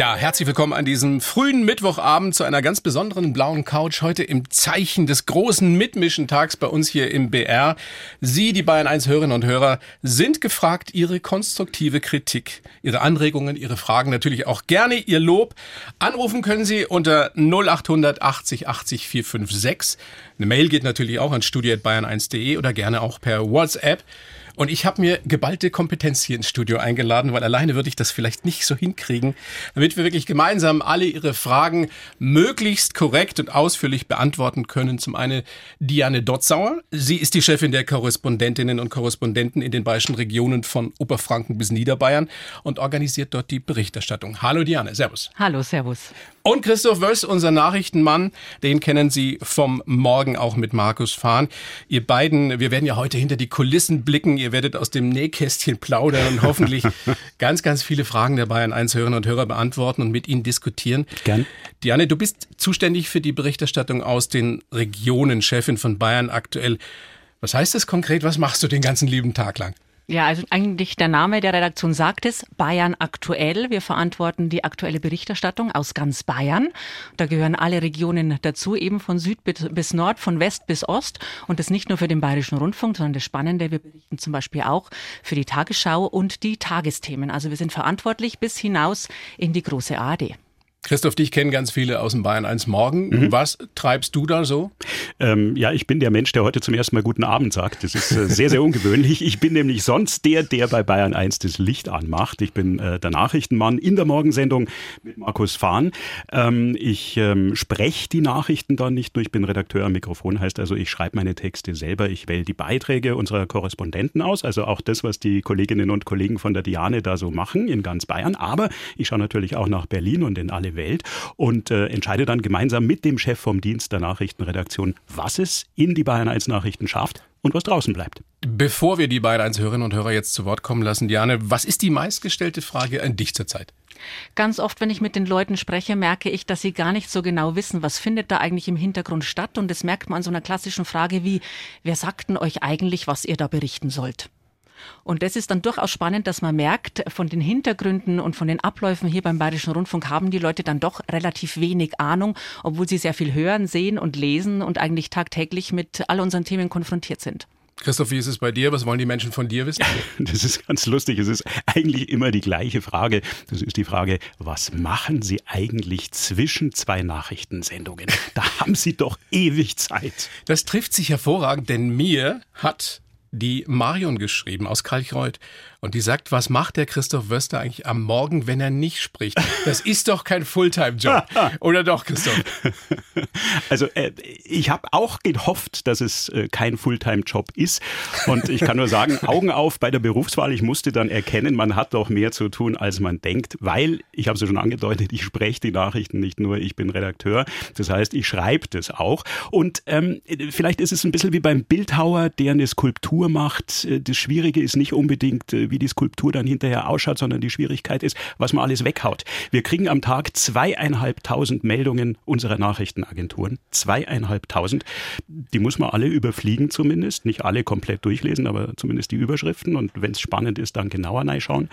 Ja, herzlich willkommen an diesem frühen Mittwochabend zu einer ganz besonderen blauen Couch. Heute im Zeichen des großen Mitmischentags bei uns hier im BR. Sie, die Bayern 1 Hörerinnen und Hörer, sind gefragt, Ihre konstruktive Kritik, Ihre Anregungen, Ihre Fragen, natürlich auch gerne Ihr Lob. Anrufen können Sie unter 0800 80 80 456. Eine Mail geht natürlich auch an studio.bayern1.de oder gerne auch per WhatsApp. Und ich habe mir geballte Kompetenz hier ins Studio eingeladen, weil alleine würde ich das vielleicht nicht so hinkriegen, damit wir wirklich gemeinsam alle Ihre Fragen möglichst korrekt und ausführlich beantworten können. Zum einen Diane Dotzauer. Sie ist die Chefin der Korrespondentinnen und Korrespondenten in den bayerischen Regionen von Oberfranken bis Niederbayern und organisiert dort die Berichterstattung. Hallo Diane, Servus. Hallo, Servus. Und Christoph Wöss, unser Nachrichtenmann, den kennen Sie vom Morgen auch mit Markus Fahn. Ihr beiden, wir werden ja heute hinter die Kulissen blicken. Ihr werdet aus dem Nähkästchen plaudern und hoffentlich ganz, ganz viele Fragen der Bayern 1 Hörerinnen und Hörer beantworten und mit Ihnen diskutieren. Gern. Diane, du bist zuständig für die Berichterstattung aus den Regionen, Chefin von Bayern aktuell. Was heißt das konkret? Was machst du den ganzen lieben Tag lang? Ja, also eigentlich der Name der Redaktion sagt es, Bayern aktuell. Wir verantworten die aktuelle Berichterstattung aus ganz Bayern. Da gehören alle Regionen dazu, eben von Süd bis Nord, von West bis Ost. Und das nicht nur für den Bayerischen Rundfunk, sondern das Spannende, wir berichten zum Beispiel auch für die Tagesschau und die Tagesthemen. Also wir sind verantwortlich bis hinaus in die große ARD. Christoph, dich kennen ganz viele aus dem Bayern 1 Morgen. Mhm. Was treibst du da so? Ähm, ja, ich bin der Mensch, der heute zum ersten Mal guten Abend sagt. Das ist äh, sehr, sehr ungewöhnlich. Ich bin nämlich sonst der, der bei Bayern 1 das Licht anmacht. Ich bin äh, der Nachrichtenmann in der Morgensendung mit Markus Fahn. Ähm, ich ähm, spreche die Nachrichten dann nicht nur. Ich bin Redakteur am Mikrofon, heißt also, ich schreibe meine Texte selber. Ich wähle die Beiträge unserer Korrespondenten aus, also auch das, was die Kolleginnen und Kollegen von der Diane da so machen in ganz Bayern. Aber ich schaue natürlich auch nach Berlin und in alle Welt und äh, entscheide dann gemeinsam mit dem Chef vom Dienst der Nachrichtenredaktion, was es in die Bayern 1 Nachrichten schafft und was draußen bleibt. Bevor wir die Bayern 1 Hörerinnen und Hörer jetzt zu Wort kommen lassen, Diane, was ist die meistgestellte Frage an dich zurzeit? Ganz oft, wenn ich mit den Leuten spreche, merke ich, dass sie gar nicht so genau wissen, was findet da eigentlich im Hintergrund statt. Und das merkt man an so einer klassischen Frage wie, wer sagt denn euch eigentlich, was ihr da berichten sollt? Und das ist dann durchaus spannend, dass man merkt, von den Hintergründen und von den Abläufen hier beim Bayerischen Rundfunk haben die Leute dann doch relativ wenig Ahnung, obwohl sie sehr viel hören, sehen und lesen und eigentlich tagtäglich mit all unseren Themen konfrontiert sind. Christoph, wie ist es bei dir? Was wollen die Menschen von dir wissen? Das ist ganz lustig. Es ist eigentlich immer die gleiche Frage. Das ist die Frage, was machen Sie eigentlich zwischen zwei Nachrichtensendungen? Da haben Sie doch ewig Zeit. Das trifft sich hervorragend, denn mir hat die Marion geschrieben aus Kalchreuth. Und die sagt, was macht der Christoph Wöster eigentlich am Morgen, wenn er nicht spricht? Das ist doch kein Fulltime-Job. Oder doch, Christoph? Also äh, ich habe auch gehofft, dass es äh, kein Fulltime-Job ist. Und ich kann nur sagen, Augen auf bei der Berufswahl. Ich musste dann erkennen, man hat doch mehr zu tun, als man denkt. Weil, ich habe es ja schon angedeutet, ich spreche die Nachrichten nicht nur, ich bin Redakteur. Das heißt, ich schreibe das auch. Und ähm, vielleicht ist es ein bisschen wie beim Bildhauer, der eine Skulptur macht. Äh, das Schwierige ist nicht unbedingt wie die Skulptur dann hinterher ausschaut, sondern die Schwierigkeit ist, was man alles weghaut. Wir kriegen am Tag zweieinhalbtausend Meldungen unserer Nachrichtenagenturen. Zweieinhalbtausend. Die muss man alle überfliegen zumindest. Nicht alle komplett durchlesen, aber zumindest die Überschriften. Und wenn es spannend ist, dann genauer reinschauen.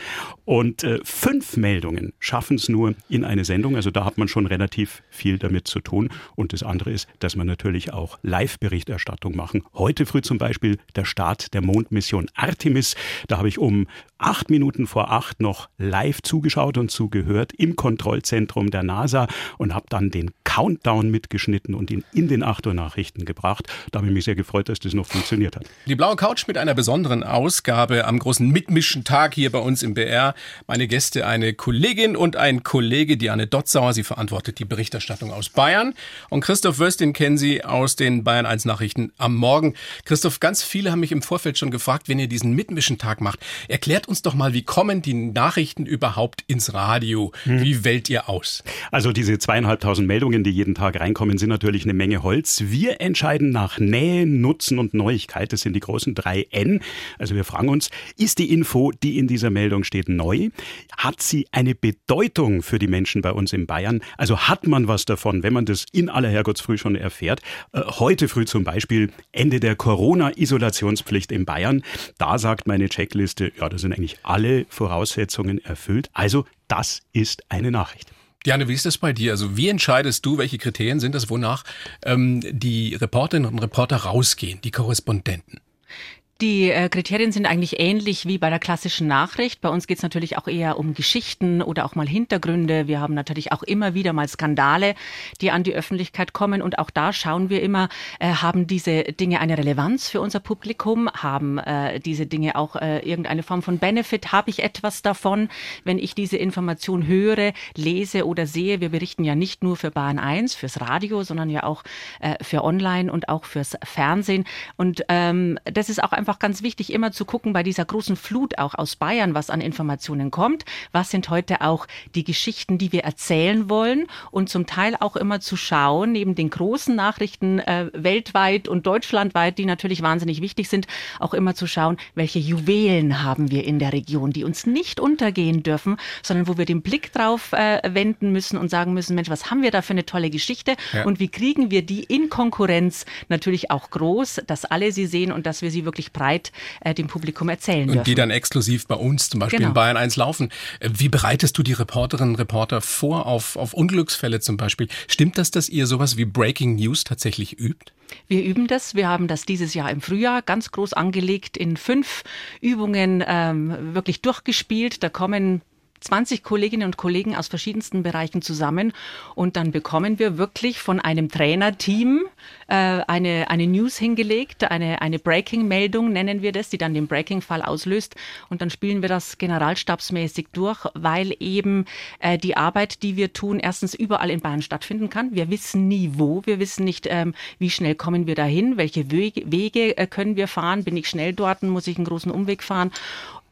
Und äh, fünf Meldungen schaffen es nur in eine Sendung. Also da hat man schon relativ viel damit zu tun. Und das andere ist, dass man natürlich auch Live-Berichterstattung machen. Heute früh zum Beispiel der Start der Mondmission Artemis. Da habe ich um acht Minuten vor acht noch live zugeschaut und zugehört im Kontrollzentrum der NASA und habe dann den Countdown mitgeschnitten und ihn in den 8 Uhr Nachrichten gebracht. Da habe ich mich sehr gefreut, dass das noch funktioniert hat. Die blaue Couch mit einer besonderen Ausgabe am großen Mitmischen-Tag hier bei uns im BR. Meine Gäste eine Kollegin und ein Kollege, Diane Dotzauer. Sie verantwortet die Berichterstattung aus Bayern. Und Christoph Wöstin kennen Sie aus den Bayern 1 Nachrichten am Morgen. Christoph, ganz viele haben mich im Vorfeld schon gefragt, wenn ihr diesen Mitmischen-Tag macht, erklärt erklärt uns doch mal, wie kommen die Nachrichten überhaupt ins Radio? Hm. Wie wählt ihr aus? Also diese zweieinhalbtausend Meldungen, die jeden Tag reinkommen, sind natürlich eine Menge Holz. Wir entscheiden nach Nähe, Nutzen und Neuigkeit. Das sind die großen drei N. Also wir fragen uns, ist die Info, die in dieser Meldung steht, neu? Hat sie eine Bedeutung für die Menschen bei uns in Bayern? Also hat man was davon, wenn man das in aller Herrgottsfrüh schon erfährt? Äh, heute früh zum Beispiel Ende der Corona-Isolationspflicht in Bayern. Da sagt meine Checkliste, ja, da sind eigentlich alle Voraussetzungen erfüllt. Also das ist eine Nachricht. Diane, wie ist das bei dir? Also wie entscheidest du, welche Kriterien sind das, wonach ähm, die Reporterinnen und Reporter rausgehen, die Korrespondenten? Die äh, Kriterien sind eigentlich ähnlich wie bei der klassischen Nachricht. Bei uns geht es natürlich auch eher um Geschichten oder auch mal Hintergründe. Wir haben natürlich auch immer wieder mal Skandale, die an die Öffentlichkeit kommen. Und auch da schauen wir immer, äh, haben diese Dinge eine Relevanz für unser Publikum? Haben äh, diese Dinge auch äh, irgendeine Form von Benefit? Habe ich etwas davon, wenn ich diese Information höre, lese oder sehe? Wir berichten ja nicht nur für Bahn 1, fürs Radio, sondern ja auch äh, für Online und auch fürs Fernsehen. Und ähm, das ist auch einfach einfach ganz wichtig, immer zu gucken bei dieser großen Flut auch aus Bayern, was an Informationen kommt. Was sind heute auch die Geschichten, die wir erzählen wollen? Und zum Teil auch immer zu schauen, neben den großen Nachrichten äh, weltweit und deutschlandweit, die natürlich wahnsinnig wichtig sind, auch immer zu schauen, welche Juwelen haben wir in der Region, die uns nicht untergehen dürfen, sondern wo wir den Blick drauf äh, wenden müssen und sagen müssen, Mensch, was haben wir da für eine tolle Geschichte? Ja. Und wie kriegen wir die in Konkurrenz natürlich auch groß, dass alle sie sehen und dass wir sie wirklich breit äh, dem Publikum erzählen und dürfen. die dann exklusiv bei uns zum Beispiel genau. in Bayern 1 laufen. Äh, wie bereitest du die Reporterinnen und Reporter vor auf, auf Unglücksfälle zum Beispiel? Stimmt das, dass ihr sowas wie Breaking News tatsächlich übt? Wir üben das. Wir haben das dieses Jahr im Frühjahr ganz groß angelegt in fünf Übungen ähm, wirklich durchgespielt. Da kommen 20 Kolleginnen und Kollegen aus verschiedensten Bereichen zusammen. Und dann bekommen wir wirklich von einem Trainerteam äh, eine, eine News hingelegt, eine, eine Breaking-Meldung nennen wir das, die dann den Breaking-Fall auslöst. Und dann spielen wir das generalstabsmäßig durch, weil eben äh, die Arbeit, die wir tun, erstens überall in Bayern stattfinden kann. Wir wissen nie wo, wir wissen nicht, ähm, wie schnell kommen wir dahin, welche Wege, Wege äh, können wir fahren, bin ich schnell dort, muss ich einen großen Umweg fahren.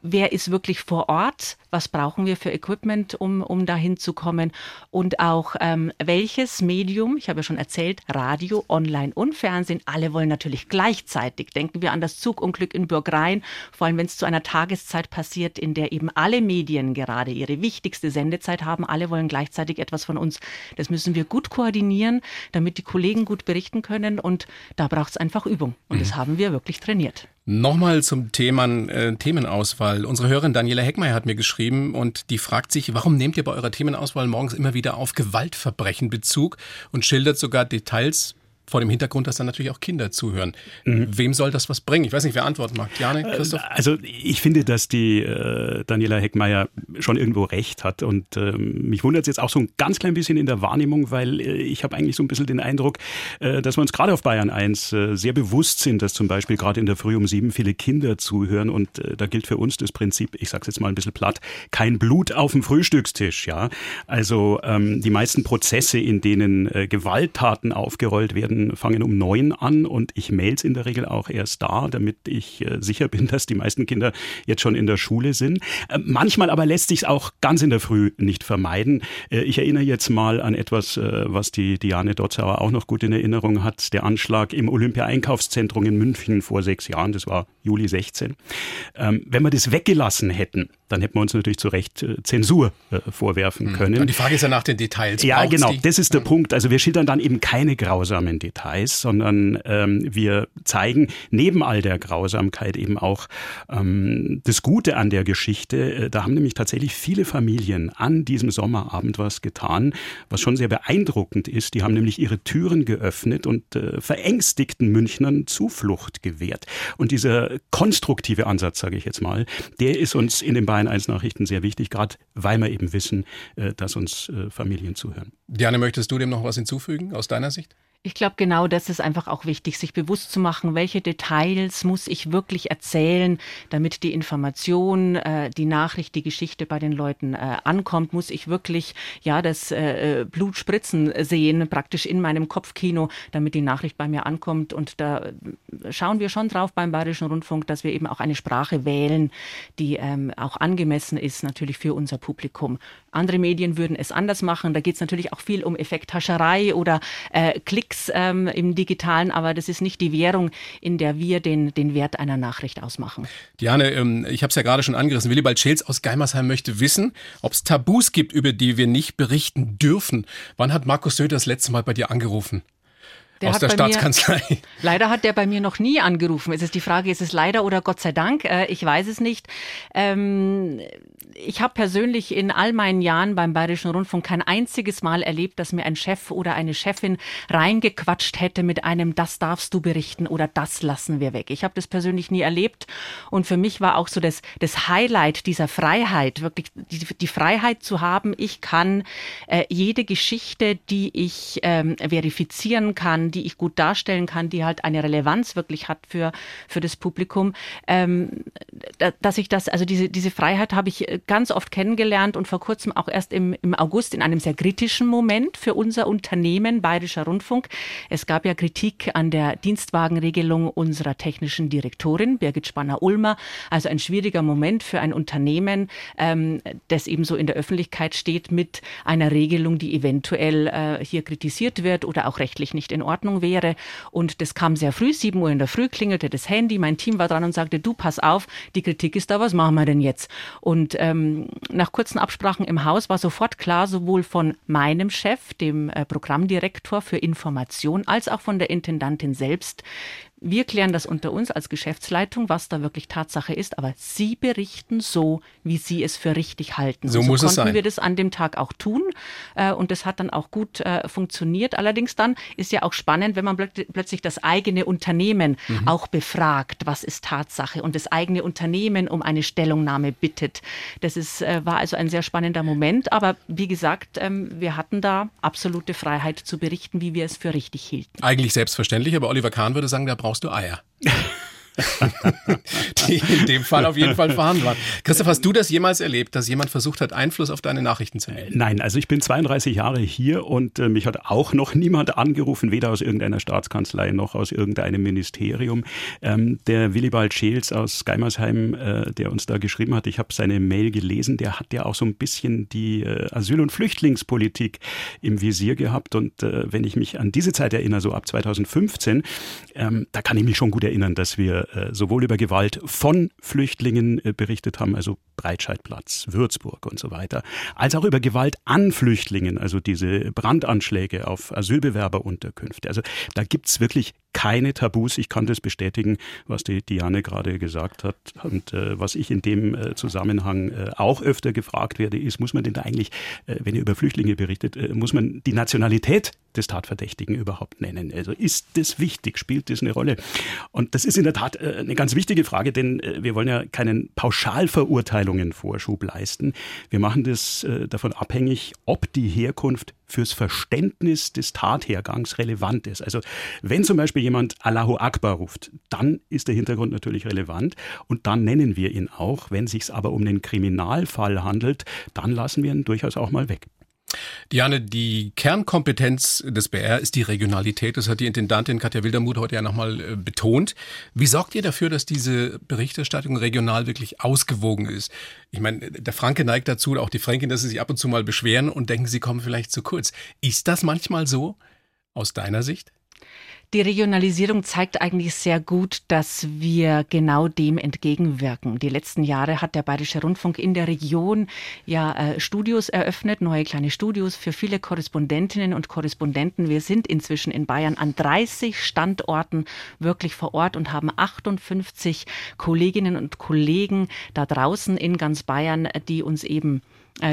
Wer ist wirklich vor Ort, was brauchen wir für Equipment, um, um dahin zu kommen und auch ähm, welches Medium, ich habe ja schon erzählt, Radio, Online und Fernsehen, alle wollen natürlich gleichzeitig. Denken wir an das Zugunglück in Bürgrhein, vor allem wenn es zu einer Tageszeit passiert, in der eben alle Medien gerade ihre wichtigste Sendezeit haben, alle wollen gleichzeitig etwas von uns. Das müssen wir gut koordinieren, damit die Kollegen gut berichten können und da braucht es einfach Übung und mhm. das haben wir wirklich trainiert. Nochmal zum Thema äh, Themenauswahl. Unsere Hörerin Daniela Heckmeier hat mir geschrieben und die fragt sich, warum nehmt ihr bei eurer Themenauswahl morgens immer wieder auf Gewaltverbrechen Bezug und schildert sogar Details vor dem Hintergrund, dass dann natürlich auch Kinder zuhören. Mhm. Wem soll das was bringen? Ich weiß nicht, wer antworten mag. Jane, äh, Christoph? Also ich finde, dass die äh, Daniela Heckmeier schon irgendwo recht hat und äh, mich wundert es jetzt auch so ein ganz klein bisschen in der Wahrnehmung, weil äh, ich habe eigentlich so ein bisschen den Eindruck, äh, dass wir uns gerade auf Bayern 1 äh, sehr bewusst sind, dass zum Beispiel gerade in der Früh um sieben viele Kinder zuhören und da gilt für uns das Prinzip, ich sage es jetzt mal ein bisschen platt, kein Blut auf dem Frühstückstisch. Ja, Also ähm, die meisten Prozesse, in denen Gewalttaten aufgerollt werden, Arbeiten fangen um neun an und ich mails in der Regel auch erst da, damit ich äh, sicher bin, dass die meisten Kinder jetzt schon in der Schule sind. Äh, manchmal aber lässt sich es auch ganz in der Früh nicht vermeiden. Äh, ich erinnere jetzt mal an etwas, was die Diane Dotzauer auch noch gut in Erinnerung hat. Der Anschlag im Olympia-Einkaufszentrum in München vor sechs Jahren, das war Juli 16. Ähm, wenn wir das weggelassen hätten, dann hätten wir uns natürlich zu Recht äh, Zensur äh, vorwerfen hm. können. Und die Frage ist ja nach den Details. Ja, genau, die? das ist der Punkt. Also wir schildern dann eben keine grausamen Details, sondern ähm, wir zeigen neben all der Grausamkeit eben auch ähm, das Gute an der Geschichte. Äh, da haben nämlich tatsächlich viele Familien an diesem Sommerabend was getan, was schon sehr beeindruckend ist. Die haben nämlich ihre Türen geöffnet und äh, verängstigten Münchnern Zuflucht gewährt. Und dieser konstruktive Ansatz, sage ich jetzt mal, der ist uns in den Bayern 1 Nachrichten sehr wichtig, gerade weil wir eben wissen, äh, dass uns äh, Familien zuhören. Diane, möchtest du dem noch was hinzufügen aus deiner Sicht? Ich glaube, genau das ist einfach auch wichtig, sich bewusst zu machen, welche Details muss ich wirklich erzählen, damit die Information, äh, die Nachricht, die Geschichte bei den Leuten äh, ankommt. Muss ich wirklich ja das äh, Blut spritzen sehen, praktisch in meinem Kopfkino, damit die Nachricht bei mir ankommt. Und da schauen wir schon drauf beim Bayerischen Rundfunk, dass wir eben auch eine Sprache wählen, die ähm, auch angemessen ist, natürlich für unser Publikum. Andere Medien würden es anders machen. Da geht es natürlich auch viel um Effekthascherei oder äh, Klicks ähm, im Digitalen, aber das ist nicht die Währung, in der wir den, den Wert einer Nachricht ausmachen. Diane, ähm, ich habe es ja gerade schon angerissen. Willibald Schels aus Geimersheim möchte wissen, ob es Tabus gibt, über die wir nicht berichten dürfen. Wann hat Markus Söder das letzte Mal bei dir angerufen? Der aus der Staatskanzlei. Mir, leider hat der bei mir noch nie angerufen. Es ist die Frage, ist es leider oder Gott sei Dank? Äh, ich weiß es nicht. Ähm, ich habe persönlich in all meinen Jahren beim Bayerischen Rundfunk kein einziges Mal erlebt, dass mir ein Chef oder eine Chefin reingequatscht hätte mit einem, das darfst du berichten oder das lassen wir weg. Ich habe das persönlich nie erlebt und für mich war auch so das, das Highlight dieser Freiheit, wirklich die, die Freiheit zu haben, ich kann äh, jede Geschichte, die ich ähm, verifizieren kann, die ich gut darstellen kann, die halt eine Relevanz wirklich hat für, für das Publikum, ähm, dass ich das, also diese, diese Freiheit habe ich äh, ganz oft kennengelernt und vor kurzem auch erst im, im August in einem sehr kritischen Moment für unser Unternehmen Bayerischer Rundfunk. Es gab ja Kritik an der Dienstwagenregelung unserer technischen Direktorin Birgit Spanner-Ulmer. Also ein schwieriger Moment für ein Unternehmen, ähm, das eben so in der Öffentlichkeit steht mit einer Regelung, die eventuell äh, hier kritisiert wird oder auch rechtlich nicht in Ordnung wäre. Und das kam sehr früh, sieben Uhr in der Früh klingelte das Handy. Mein Team war dran und sagte, du pass auf, die Kritik ist da, was machen wir denn jetzt? Und ähm, nach kurzen Absprachen im Haus war sofort klar, sowohl von meinem Chef, dem äh, Programmdirektor für Information, als auch von der Intendantin selbst, wir klären das unter uns als Geschäftsleitung, was da wirklich Tatsache ist, aber Sie berichten so, wie Sie es für richtig halten. So, so muss es sein. wir das an dem Tag auch tun äh, und das hat dann auch gut äh, funktioniert. Allerdings dann ist ja auch spannend, wenn man plötzlich das eigene Unternehmen mhm. auch befragt, was ist Tatsache und das eigene Unternehmen um eine Stellungnahme bittet. Das ist, äh, war also ein sehr spannender Moment, aber wie gesagt, ähm, wir hatten da absolute Freiheit zu berichten, wie wir es für richtig hielten. Eigentlich selbstverständlich, aber Oliver Kahn würde sagen, da brauchst du Eier. die in dem Fall auf jeden Fall vorhanden waren. Christoph, hast du das jemals erlebt, dass jemand versucht hat, Einfluss auf deine Nachrichten zu nehmen? Nein, also ich bin 32 Jahre hier und äh, mich hat auch noch niemand angerufen, weder aus irgendeiner Staatskanzlei noch aus irgendeinem Ministerium. Ähm, der Willibald Scheels aus Geimersheim, äh, der uns da geschrieben hat, ich habe seine Mail gelesen, der hat ja auch so ein bisschen die äh, Asyl- und Flüchtlingspolitik im Visier gehabt. Und äh, wenn ich mich an diese Zeit erinnere, so ab 2015, ähm, da kann ich mich schon gut erinnern, dass wir äh, sowohl über Gewalt von Flüchtlingen äh, berichtet haben, also Breitscheidplatz, Würzburg und so weiter, als auch über Gewalt an Flüchtlingen, also diese Brandanschläge auf Asylbewerberunterkünfte. Also da gibt's wirklich keine Tabus. Ich kann das bestätigen, was die Diane gerade gesagt hat. Und äh, was ich in dem äh, Zusammenhang äh, auch öfter gefragt werde, ist, muss man denn da eigentlich, äh, wenn ihr über Flüchtlinge berichtet, äh, muss man die Nationalität des Tatverdächtigen überhaupt nennen? Also ist das wichtig? Spielt das eine Rolle? Und das ist in der Tat äh, eine ganz wichtige Frage, denn wir wollen ja keinen Pauschalverurteilungen Vorschub leisten. Wir machen das davon abhängig, ob die Herkunft fürs Verständnis des Tathergangs relevant ist. Also wenn zum Beispiel jemand Allahu Akbar ruft, dann ist der Hintergrund natürlich relevant und dann nennen wir ihn auch. Wenn sich aber um einen Kriminalfall handelt, dann lassen wir ihn durchaus auch mal weg. Diane, die Kernkompetenz des BR ist die Regionalität. Das hat die Intendantin Katja Wildermuth heute ja nochmal äh, betont. Wie sorgt ihr dafür, dass diese Berichterstattung regional wirklich ausgewogen ist? Ich meine, der Franke neigt dazu, auch die Fränkin, dass sie sich ab und zu mal beschweren und denken, sie kommen vielleicht zu kurz. Ist das manchmal so aus deiner Sicht? Die Regionalisierung zeigt eigentlich sehr gut, dass wir genau dem entgegenwirken. Die letzten Jahre hat der Bayerische Rundfunk in der Region ja äh, Studios eröffnet, neue kleine Studios für viele Korrespondentinnen und Korrespondenten. Wir sind inzwischen in Bayern an 30 Standorten wirklich vor Ort und haben 58 Kolleginnen und Kollegen da draußen in ganz Bayern, die uns eben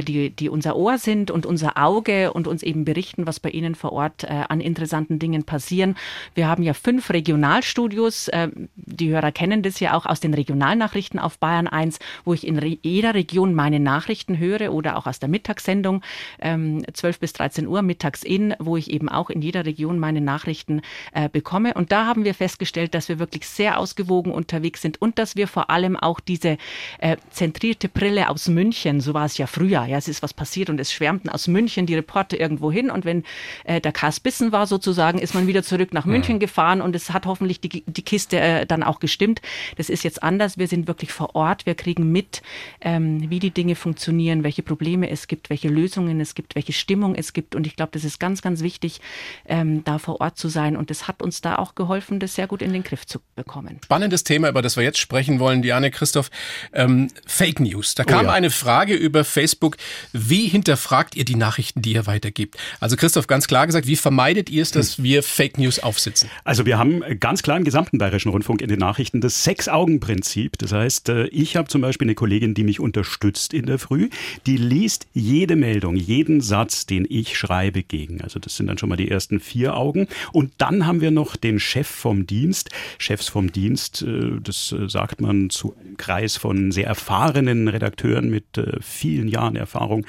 die, die unser Ohr sind und unser Auge und uns eben berichten, was bei ihnen vor Ort äh, an interessanten Dingen passieren. Wir haben ja fünf Regionalstudios. Äh, die Hörer kennen das ja auch aus den Regionalnachrichten auf Bayern 1, wo ich in jeder Region meine Nachrichten höre oder auch aus der Mittagssendung ähm, 12 bis 13 Uhr mittags in, wo ich eben auch in jeder Region meine Nachrichten äh, bekomme. Und da haben wir festgestellt, dass wir wirklich sehr ausgewogen unterwegs sind und dass wir vor allem auch diese äh, zentrierte Brille aus München, so war es ja früher, ja, es ist was passiert und es schwärmten aus München die Reporter irgendwo hin und wenn äh, der Kass bissen war sozusagen, ist man wieder zurück nach München mhm. gefahren und es hat hoffentlich die, die Kiste äh, dann auch gestimmt. Das ist jetzt anders. Wir sind wirklich vor Ort. Wir kriegen mit, ähm, wie die Dinge funktionieren, welche Probleme es gibt, welche Lösungen es gibt, welche Stimmung es gibt. Und ich glaube, das ist ganz, ganz wichtig, ähm, da vor Ort zu sein. Und das hat uns da auch geholfen, das sehr gut in den Griff zu bekommen. Spannendes Thema, über das wir jetzt sprechen wollen, Diane Christoph. Ähm, Fake News. Da kam oh ja. eine Frage über Facebook. Wie hinterfragt ihr die Nachrichten, die ihr weitergibt? Also Christoph, ganz klar gesagt, wie vermeidet ihr es, dass hm. wir Fake News aufsitzen? Also wir haben ganz klar im gesamten Bayerischen Rundfunk in den Nachrichten das Sechs-Augen-Prinzip. Das heißt, äh, ich habe zum Beispiel eine Kollegin, die mich unterstützt in der Früh, die liest jede Meldung, jeden Satz, den ich schreibe, gegen. Also das sind dann schon mal die ersten vier Augen. Und dann haben wir noch den Chef vom Dienst. Chefs vom Dienst, äh, das äh, sagt man zu einem Kreis von sehr erfahrenen Redakteuren mit vielen Jahren Erfahrung.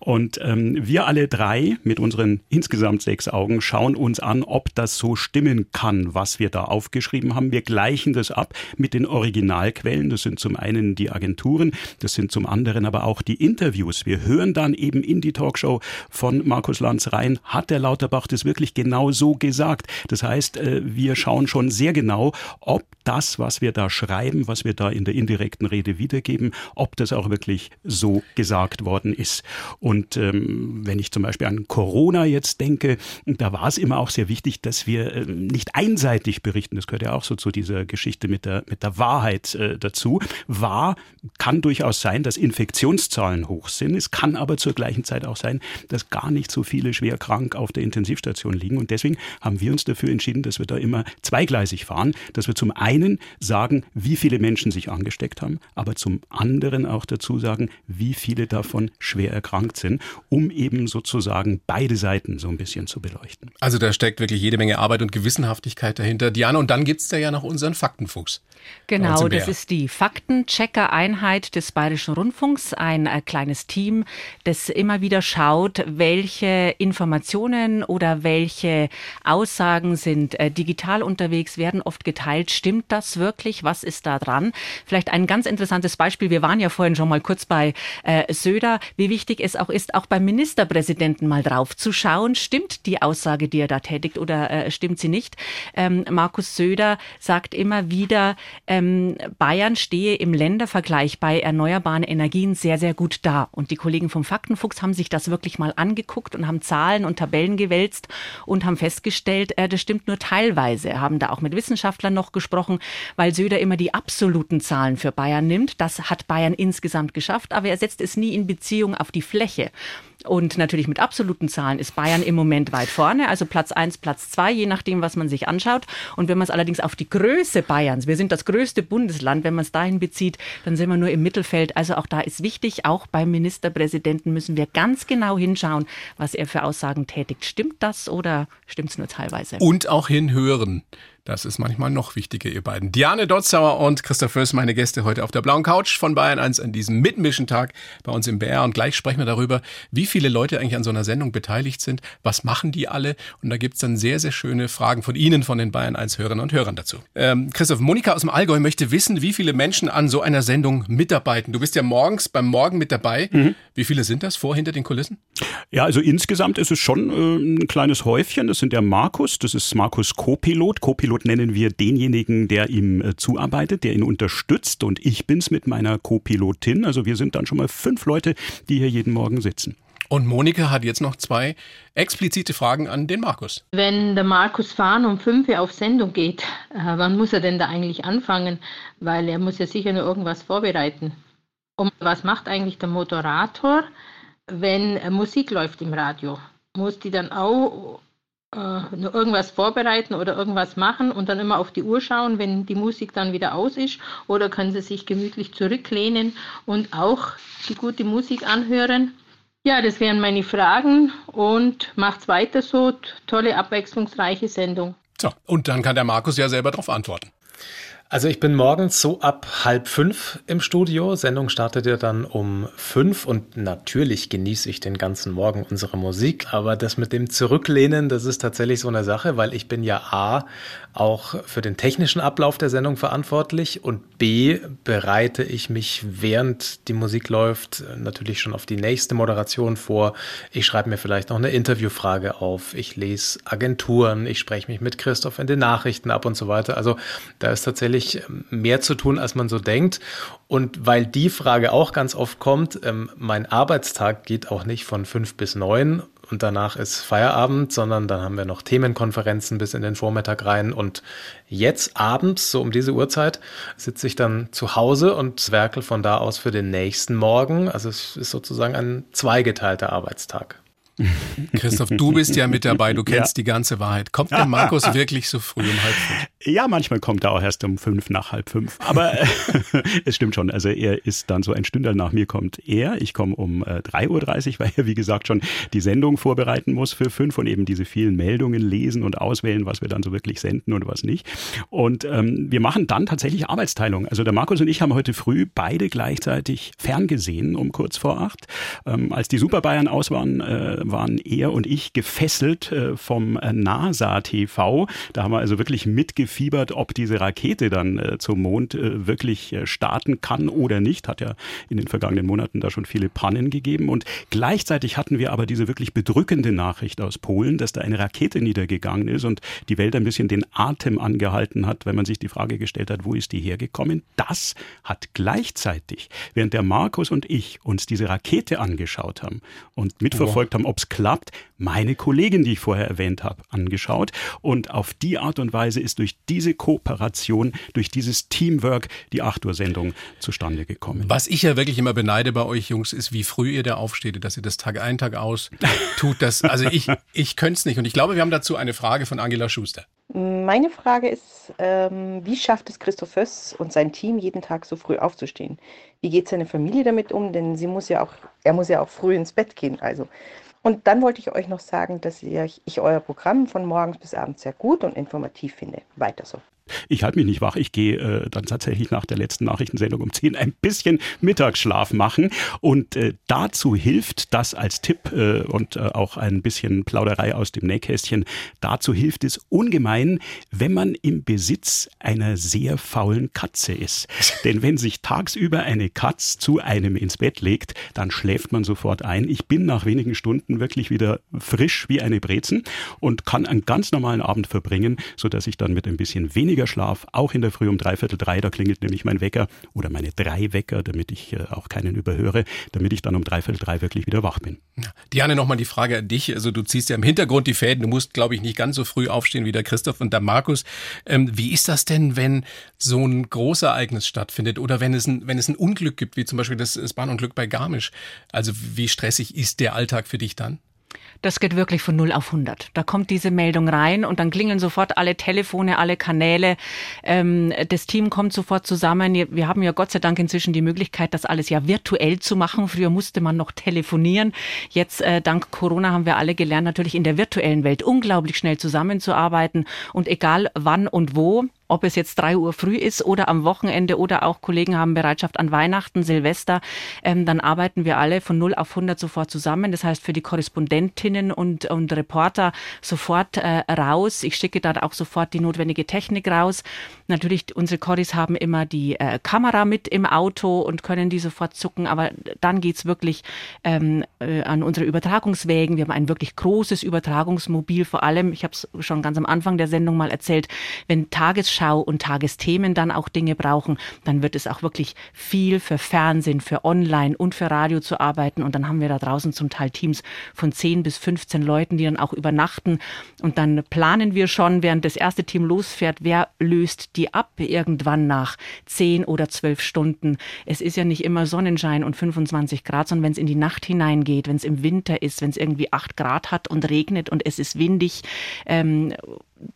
Und ähm, wir alle drei mit unseren insgesamt sechs Augen schauen uns an, ob das so stimmen kann, was wir da aufgeschrieben haben. Wir gleichen das ab mit den Originalquellen. Das sind zum einen die Agenturen, das sind zum anderen aber auch die Interviews. Wir hören dann eben in die Talkshow von Markus Lanz rein, hat der Lauterbach das wirklich genau so gesagt? Das heißt, äh, wir schauen schon sehr genau, ob das, was wir da schreiben, was wir da in der indirekten Rede wiedergeben, ob das auch wirklich so gesagt worden ist. Und ähm, wenn ich zum Beispiel an Corona jetzt denke, da war es immer auch sehr wichtig, dass wir äh, nicht einseitig berichten. Das gehört ja auch so zu dieser Geschichte mit der, mit der Wahrheit äh, dazu. Wahr kann durchaus sein, dass Infektionszahlen hoch sind. Es kann aber zur gleichen Zeit auch sein, dass gar nicht so viele schwer krank auf der Intensivstation liegen. Und deswegen haben wir uns dafür entschieden, dass wir da immer zweigleisig fahren, dass wir zum einen sagen, wie viele Menschen sich angesteckt haben, aber zum anderen auch dazu sagen, wie viele davon schwer erkrankt sind, um eben sozusagen beide Seiten so ein bisschen zu beleuchten. Also da steckt wirklich jede Menge Arbeit und Gewissenhaftigkeit dahinter. Diana, und dann gibt es da ja noch unseren Faktenfuchs. Genau, das ist die Faktenchecker-Einheit des Bayerischen Rundfunks, ein äh, kleines Team, das immer wieder schaut, welche Informationen oder welche Aussagen sind äh, digital unterwegs, werden oft geteilt. Stimmt das wirklich? Was ist da dran? Vielleicht ein ganz interessantes Beispiel. Wir waren ja vorhin schon mal kurz bei äh, Söder, wie wichtig es auch ist, auch beim Ministerpräsidenten mal drauf zu schauen. Stimmt die Aussage, die er da tätigt oder äh, stimmt sie nicht? Ähm, Markus Söder sagt immer wieder, ähm, Bayern stehe im Ländervergleich bei erneuerbaren Energien sehr, sehr gut da. Und die Kollegen vom Faktenfuchs haben sich das wirklich mal angeguckt und haben Zahlen und Tabellen gewälzt und haben festgestellt, äh, das stimmt nur teilweise. Haben da auch mit Wissenschaftlern noch gesprochen, weil Söder immer die absoluten Zahlen für Bayern nimmt. Das hat Bayern insgesamt geschafft, aber er setzt es nie in Beziehung auf die Fläche. Und natürlich mit absoluten Zahlen ist Bayern im Moment weit vorne, also Platz 1, Platz 2, je nachdem, was man sich anschaut. Und wenn man es allerdings auf die Größe Bayerns, wir sind das größte Bundesland, wenn man es dahin bezieht, dann sind wir nur im Mittelfeld. Also auch da ist wichtig, auch beim Ministerpräsidenten müssen wir ganz genau hinschauen, was er für Aussagen tätigt. Stimmt das oder stimmt es nur teilweise? Und auch hinhören. Das ist manchmal noch wichtiger, ihr beiden. Diane Dotzauer und Christoph Föß, meine Gäste heute auf der blauen Couch von Bayern 1 an diesem Mitmischen-Tag bei uns im BR. Und gleich sprechen wir darüber, wie viele Leute eigentlich an so einer Sendung beteiligt sind. Was machen die alle? Und da gibt's dann sehr, sehr schöne Fragen von Ihnen, von den Bayern 1 Hörerinnen und Hörern dazu. Ähm, Christoph, Monika aus dem Allgäu möchte wissen, wie viele Menschen an so einer Sendung mitarbeiten. Du bist ja morgens beim Morgen mit dabei. Mhm. Wie viele sind das vor, hinter den Kulissen? Ja, also insgesamt ist es schon äh, ein kleines Häufchen. Das sind der Markus, das ist Markus Co-Pilot. Co-Pilot Pilot nennen wir denjenigen, der ihm äh, zuarbeitet, der ihn unterstützt. Und ich bin's mit meiner Co-Pilotin. Also wir sind dann schon mal fünf Leute, die hier jeden Morgen sitzen. Und Monika hat jetzt noch zwei explizite Fragen an den Markus. Wenn der Markus Fahn um fünf Uhr auf Sendung geht, äh, wann muss er denn da eigentlich anfangen? Weil er muss ja sicher nur irgendwas vorbereiten. Und was macht eigentlich der Moderator, wenn Musik läuft im Radio? Muss die dann auch äh, irgendwas vorbereiten oder irgendwas machen und dann immer auf die Uhr schauen, wenn die Musik dann wieder aus ist? Oder können Sie sich gemütlich zurücklehnen und auch die gute Musik anhören? Ja, das wären meine Fragen und macht's weiter so. Tolle, abwechslungsreiche Sendung. So, und dann kann der Markus ja selber darauf antworten. Also ich bin morgens so ab halb fünf im Studio. Sendung startet ja dann um fünf und natürlich genieße ich den ganzen Morgen unsere Musik. Aber das mit dem Zurücklehnen, das ist tatsächlich so eine Sache, weil ich bin ja A, auch für den technischen Ablauf der Sendung verantwortlich und B, bereite ich mich während die Musik läuft natürlich schon auf die nächste Moderation vor. Ich schreibe mir vielleicht noch eine Interviewfrage auf. Ich lese Agenturen. Ich spreche mich mit Christoph in den Nachrichten ab und so weiter. Also da ist tatsächlich ähm, mehr zu tun, als man so denkt. Und weil die Frage auch ganz oft kommt, ähm, mein Arbeitstag geht auch nicht von fünf bis neun und danach ist Feierabend, sondern dann haben wir noch Themenkonferenzen bis in den Vormittag rein. Und jetzt abends, so um diese Uhrzeit, sitze ich dann zu Hause und werkel von da aus für den nächsten Morgen. Also es ist sozusagen ein zweigeteilter Arbeitstag. Christoph, du bist ja mit dabei, du kennst ja. die ganze Wahrheit. Kommt der Markus wirklich so früh um halb fünf? Ja, manchmal kommt er auch erst um fünf nach halb fünf. Aber es stimmt schon. Also er ist dann so ein Stündel nach mir kommt er. Ich komme um äh, 3.30 Uhr, weil er, wie gesagt, schon die Sendung vorbereiten muss für fünf und eben diese vielen Meldungen lesen und auswählen, was wir dann so wirklich senden und was nicht. Und ähm, wir machen dann tatsächlich Arbeitsteilung. Also der Markus und ich haben heute früh beide gleichzeitig ferngesehen um kurz vor acht. Ähm, als die Super Bayern aus waren, äh, waren er und ich gefesselt äh, vom äh, NASA TV. Da haben wir also wirklich mitgefiebert, ob diese Rakete dann äh, zum Mond wirklich starten kann oder nicht. Hat ja in den vergangenen Monaten da schon viele Pannen gegeben. Und gleichzeitig hatten wir aber diese wirklich bedrückende Nachricht aus Polen, dass da eine Rakete niedergegangen ist und die Welt ein bisschen den Atem angehalten hat, wenn man sich die Frage gestellt hat, wo ist die hergekommen? Das hat gleichzeitig, während der Markus und ich uns diese Rakete angeschaut haben und mitverfolgt haben, ob ob es klappt, meine Kollegin, die ich vorher erwähnt habe, angeschaut. Und auf die Art und Weise ist durch diese Kooperation, durch dieses Teamwork die 8 Uhr Sendung zustande gekommen. Was ich ja wirklich immer beneide bei euch Jungs, ist, wie früh ihr da aufsteht, dass ihr das Tag ein, Tag aus tut. Das, also ich, ich könnte es nicht. Und ich glaube, wir haben dazu eine Frage von Angela Schuster. Meine Frage ist, ähm, wie schafft es Christoph Höss und sein Team jeden Tag so früh aufzustehen? Wie geht seine Familie damit um? Denn sie muss ja auch, er muss ja auch früh ins Bett gehen. Also und dann wollte ich euch noch sagen, dass ich, ich euer Programm von morgens bis abends sehr gut und informativ finde. Weiter so. Ich halte mich nicht wach. Ich gehe äh, dann tatsächlich nach der letzten Nachrichtensendung um 10 ein bisschen Mittagsschlaf machen. Und äh, dazu hilft das als Tipp äh, und äh, auch ein bisschen Plauderei aus dem Nähkästchen. Dazu hilft es ungemein, wenn man im Besitz einer sehr faulen Katze ist. Denn wenn sich tagsüber eine Katz zu einem ins Bett legt, dann schläft man sofort ein. Ich bin nach wenigen Stunden wirklich wieder frisch wie eine Brezen und kann einen ganz normalen Abend verbringen, sodass ich dann mit ein bisschen weniger weniger Schlaf, auch in der Früh um dreiviertel drei, da klingelt nämlich mein Wecker oder meine drei Wecker, damit ich äh, auch keinen überhöre, damit ich dann um dreiviertel drei wirklich wieder wach bin. Diane, nochmal die Frage an dich. Also du ziehst ja im Hintergrund die Fäden, du musst, glaube ich, nicht ganz so früh aufstehen wie der Christoph und der Markus. Ähm, wie ist das denn, wenn so ein Großereignis stattfindet oder wenn es ein, wenn es ein Unglück gibt, wie zum Beispiel das, das Bahnunglück bei Garmisch? Also wie stressig ist der Alltag für dich dann? Das geht wirklich von 0 auf 100. Da kommt diese Meldung rein und dann klingeln sofort alle Telefone, alle Kanäle. Ähm, das Team kommt sofort zusammen. Wir haben ja Gott sei Dank inzwischen die Möglichkeit, das alles ja virtuell zu machen. Früher musste man noch telefonieren. Jetzt, äh, dank Corona, haben wir alle gelernt, natürlich in der virtuellen Welt unglaublich schnell zusammenzuarbeiten. Und egal wann und wo, ob es jetzt drei Uhr früh ist oder am Wochenende oder auch Kollegen haben Bereitschaft an Weihnachten, Silvester, ähm, dann arbeiten wir alle von 0 auf 100 sofort zusammen. Das heißt für die Korrespondentinnen und, und Reporter sofort äh, raus. Ich schicke dann auch sofort die notwendige Technik raus. Natürlich, unsere Corris haben immer die äh, Kamera mit im Auto und können die sofort zucken, aber dann geht's wirklich ähm, äh, an unsere Übertragungswägen. Wir haben ein wirklich großes Übertragungsmobil, vor allem, ich habe es schon ganz am Anfang der Sendung mal erzählt, wenn Tages Tagesschau und Tagesthemen dann auch Dinge brauchen, dann wird es auch wirklich viel für Fernsehen, für Online und für Radio zu arbeiten. Und dann haben wir da draußen zum Teil Teams von 10 bis 15 Leuten, die dann auch übernachten. Und dann planen wir schon, während das erste Team losfährt, wer löst die ab irgendwann nach 10 oder 12 Stunden. Es ist ja nicht immer Sonnenschein und 25 Grad, sondern wenn es in die Nacht hineingeht, wenn es im Winter ist, wenn es irgendwie 8 Grad hat und regnet und es ist windig, ähm,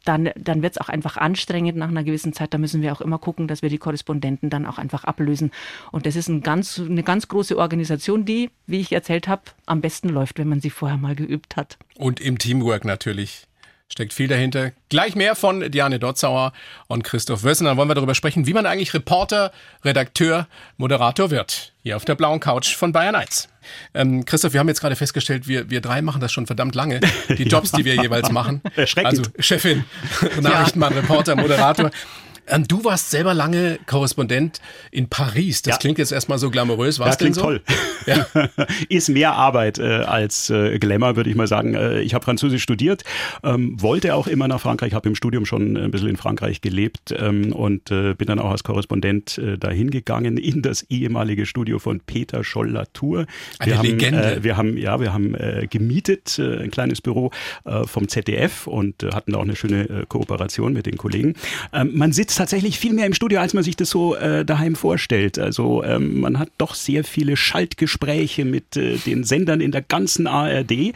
dann, dann wird es auch einfach anstrengend nach einer gewissen Zeit. Da müssen wir auch immer gucken, dass wir die Korrespondenten dann auch einfach ablösen. Und das ist ein ganz, eine ganz große Organisation, die, wie ich erzählt habe, am besten läuft, wenn man sie vorher mal geübt hat. Und im Teamwork natürlich. Steckt viel dahinter. Gleich mehr von Diane Dotzauer und Christoph Wössen. Dann wollen wir darüber sprechen, wie man eigentlich Reporter, Redakteur, Moderator wird. Hier auf der blauen Couch von Bayern 1. Ähm, Christoph, wir haben jetzt gerade festgestellt, wir, wir drei machen das schon verdammt lange. Die Jobs, die wir jeweils machen. Erschreckend. Also Chefin, Nachrichtenmann, Reporter, Moderator. Ähm, du warst selber lange Korrespondent in Paris. Das Ja. klingt jetzt erstmal so glamourös. War Ja, klingt so? toll. Ja. Ist mehr Arbeit äh, als äh, Glamour, würde ich mal sagen. Äh, ich habe Französisch studiert, ähm, wollte auch immer nach Frankreich, habe im Studium schon ein bisschen in Frankreich gelebt ähm, und äh, bin dann auch als Korrespondent äh, dahin gegangen in das ehemalige Studio von Peter Scholl-Latour. Eine haben, Legende. Äh, wir haben, ja, wir haben äh, gemietet äh, ein kleines Büro äh, vom ZDF und äh, hatten auch eine schöne äh, Kooperation mit den Kollegen. Ähm, man sitzt tatsächlich viel mehr im Studio, als man sich das so äh, daheim vorstellt. Also ähm, man hat doch sehr viele Schaltgespräche mit äh, den Sendern in der ganzen ARD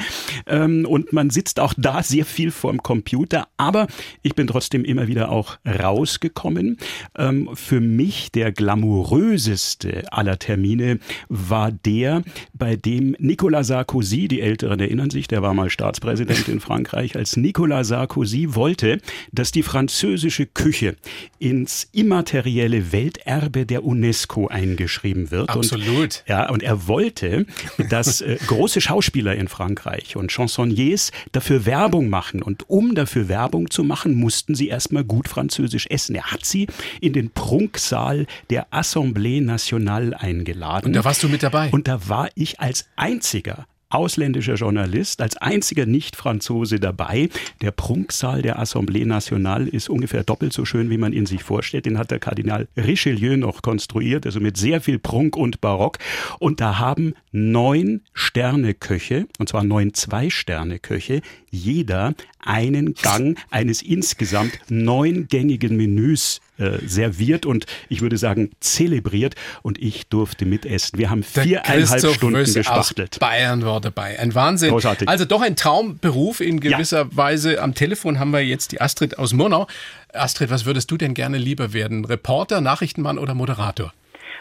ähm, und man sitzt auch da sehr viel vorm Computer. Aber ich bin trotzdem immer wieder auch rausgekommen. Ähm, für mich der glamouröseste aller Termine war der, bei dem Nicolas Sarkozy, die Älteren erinnern sich, der war mal Staatspräsident in Frankreich, als Nicolas Sarkozy wollte, dass die französische Küche ins immaterielle Welterbe der UNESCO eingeschrieben wird. Absolut. Und, ja, und er wollte, dass äh, große Schauspieler in Frankreich und Chansonniers dafür Werbung machen. Und um dafür Werbung zu machen, mussten sie erstmal gut Französisch essen. Er hat sie in den Prunksaal der Assemblée Nationale eingeladen. Und da warst du mit dabei. Und da war ich als einziger ausländischer Journalist, als einziger Nicht-Franzose dabei. Der Prunksaal der Assemblée Nationale ist ungefähr doppelt so schön, wie man ihn sich vorstellt. Den hat der Kardinal Richelieu noch konstruiert, also mit sehr viel Prunk und Barock. Und da haben neun Sterneköche, und zwar neun Zwei-Sterne-Köche, jeder einen Gang eines insgesamt neungängigen Menüs äh, serviert und ich würde sagen zelebriert und ich durfte mitessen. Wir haben Der viereinhalb Christoph Stunden Wöss gespachtelt. Aus Bayern war dabei. Ein Wahnsinn. Großartig. Also doch ein Traumberuf in gewisser Weise. Am Telefon haben wir jetzt die Astrid aus Murnau. Astrid, was würdest du denn gerne lieber werden? Reporter, Nachrichtenmann oder Moderator?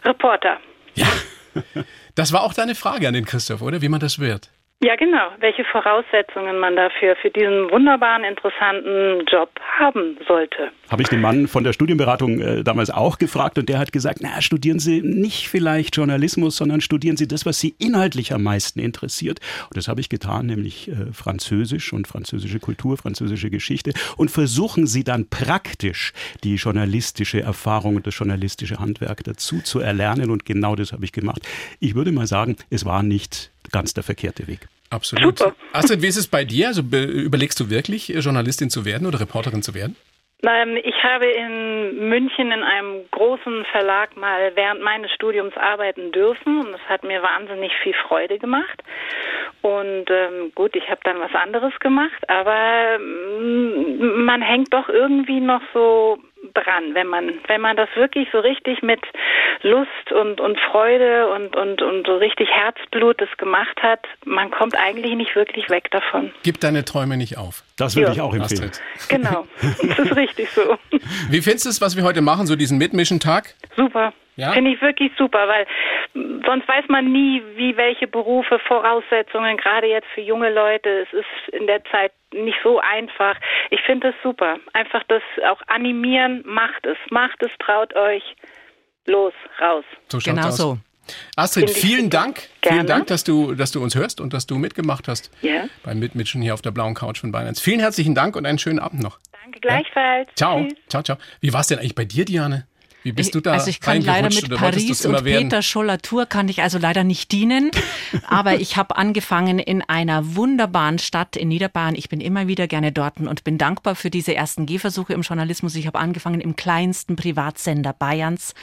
Reporter. Ja. Das war auch deine Frage an den Christoph, oder? Wie man das wird. Ja, genau. Welche Voraussetzungen man dafür für diesen wunderbaren, interessanten Job haben sollte. Habe ich den Mann von der Studienberatung äh, damals auch gefragt und der hat gesagt, na, studieren Sie nicht vielleicht Journalismus, sondern studieren Sie das, was Sie inhaltlich am meisten interessiert. Und das habe ich getan, nämlich äh, Französisch und französische Kultur, französische Geschichte und versuchen Sie dann praktisch die journalistische Erfahrung und das journalistische Handwerk dazu zu erlernen und genau das habe ich gemacht. Ich würde mal sagen, es war nicht ganz der verkehrte Weg. Absolut. Super. Astrid, wie ist es bei dir? Also be- überlegst du wirklich, Journalistin zu werden oder Reporterin zu werden? Ich habe in München in einem großen Verlag mal während meines Studiums arbeiten dürfen und das hat mir wahnsinnig viel Freude gemacht. Und ähm, gut, ich habe dann was anderes gemacht, aber ähm, man hängt doch irgendwie noch so dran, wenn man wenn man das wirklich so richtig mit Lust und und Freude und und und so richtig Herzblut das gemacht hat, man kommt eigentlich nicht wirklich weg davon. Gib deine Träume nicht auf. Das würde Ja. ich auch empfehlen. Astrid. Genau, das ist richtig so. Wie findest du es, was wir heute machen, so diesen Mitmischen-Tag? Super. Ja? Finde ich wirklich super, weil sonst weiß man nie, wie welche Berufe, Voraussetzungen, gerade jetzt für junge Leute, es ist in der Zeit nicht so einfach. Ich finde es super. Einfach das auch animieren, macht es, macht es, traut euch. Los, raus. So Genau aus. so. Astrid, vielen. Dank. Gerne. Vielen Dank, dass du, dass du uns hörst und dass du mitgemacht hast Ja. beim Mitmischen hier auf der blauen Couch von Bayern. Vielen herzlichen Dank und einen schönen Abend noch. Danke gleichfalls. Ciao. Tschüss. Ciao, ciao. Wie war es denn eigentlich bei dir, Diane? Wie bist du da also ich kann leider mit Paris und werden? Peter Scholler-Tour kann ich also leider nicht dienen. Aber ich habe angefangen in einer wunderbaren Stadt in Niederbayern. Ich bin immer wieder gerne dort und bin dankbar für diese ersten Gehversuche im Journalismus. Ich habe angefangen im kleinsten Privatsender Bayerns,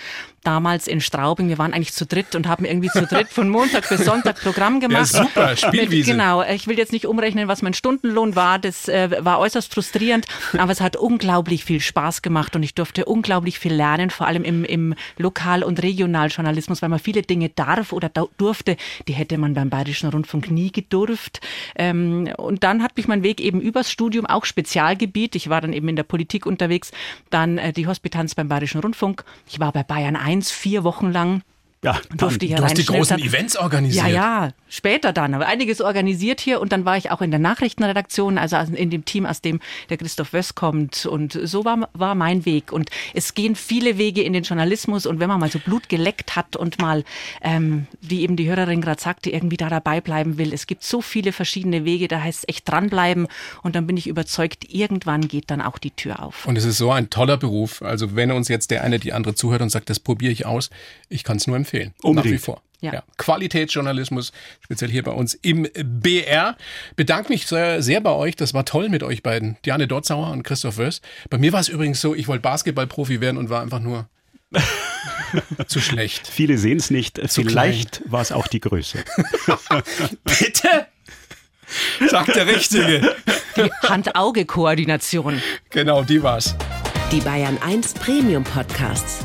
damals in Straubing. Wir waren eigentlich zu dritt und haben irgendwie zu dritt von Montag bis Sonntag Programm gemacht. super, Spielwiese. Genau, ich will jetzt nicht umrechnen, was mein Stundenlohn war. Das äh, war äußerst frustrierend, aber es hat unglaublich viel Spaß gemacht und ich durfte unglaublich viel lernen, vor allem allem im, im Lokal- und Regionaljournalismus, weil man viele Dinge darf oder durfte, die hätte man beim Bayerischen Rundfunk nie gedurft. Ähm, und dann hat mich mein Weg eben übers Studium, auch Spezialgebiet. Ich war dann eben in der Politik unterwegs, dann äh, die Hospitanz beim Bayerischen Rundfunk. Ich war bei Bayern 1 vier Wochen lang ja, durfte ich du hast die großen Events organisiert. Ja, ja, später dann, aber einiges organisiert hier und dann war ich auch in der Nachrichtenredaktion, also in dem Team, aus dem der Christoph Wöss kommt. Und so war, war mein Weg. Und es gehen viele Wege in den Journalismus. Und wenn man mal so Blut geleckt hat und mal, ähm, wie eben die Hörerin gerade sagte, irgendwie da dabei bleiben will, es gibt so viele verschiedene Wege, da heißt es echt dranbleiben. Und dann bin ich überzeugt, irgendwann geht dann auch die Tür auf. Und es ist so ein toller Beruf, also wenn uns jetzt der eine die andere zuhört und sagt, das probiere ich aus, ich kann es nur empfehlen empfehlen. Unbedingt. Nach wie vor. Ja. Ja. Qualitätsjournalismus, speziell hier bei uns im BR. Bedanke mich sehr, sehr bei euch. Das war toll mit euch beiden. Diane Dotzauer und Christoph Wörs. Bei mir war es übrigens so, ich wollte Basketballprofi werden und war einfach nur zu schlecht. Viele sehen es nicht. Zu Vielleicht war es auch die Größe. Bitte? Sagt der Richtige. Die Hand-Auge-Koordination. Genau, die war's. Die Bayern 1 Premium Podcasts.